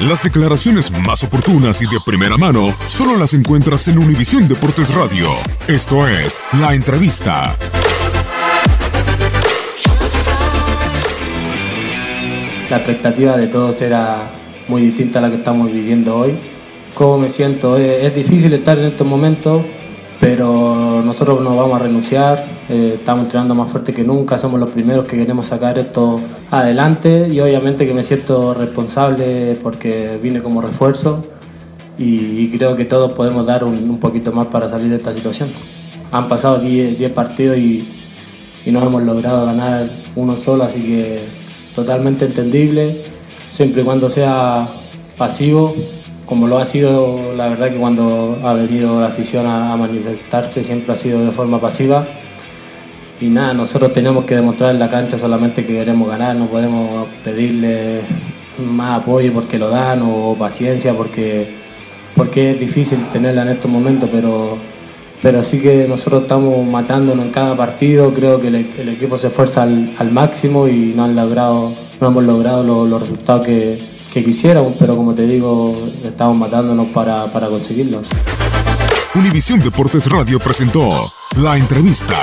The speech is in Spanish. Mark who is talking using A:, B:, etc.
A: Las declaraciones más oportunas y de primera mano solo las encuentras en Univisión Deportes Radio. Esto es La Entrevista.
B: La expectativa de todos era muy distinta a la que estamos viviendo hoy. ¿Cómo me siento? Es, difícil estar en estos momentos, pero nosotros no vamos a renunciar. Eh, estamos entrenando más fuerte que nunca, somos los primeros que queremos sacar esto adelante y obviamente que me siento responsable porque vine como refuerzo y, creo que todos podemos dar un, poquito más para salir de esta situación. Han pasado 10 partidos y, y no hemos logrado ganar uno solo, así que totalmente entendible, siempre y cuando sea pasivo, como lo ha sido, la verdad que cuando ha venido la afición a, manifestarse siempre ha sido de forma pasiva. Y nada, nosotros tenemos que demostrar en la cancha solamente que queremos ganar, no podemos pedirle más apoyo porque lo dan o paciencia porque, porque es difícil tenerla en estos momentos, pero pero sí que nosotros estamos matándonos en cada partido, creo que el, equipo se esfuerza al, máximo y no, han logrado, no hemos logrado los resultados que, que, quisiéramos, pero como te digo, estamos matándonos para, para conseguirlos.
A: Univisión Deportes Radio presentó la entrevista.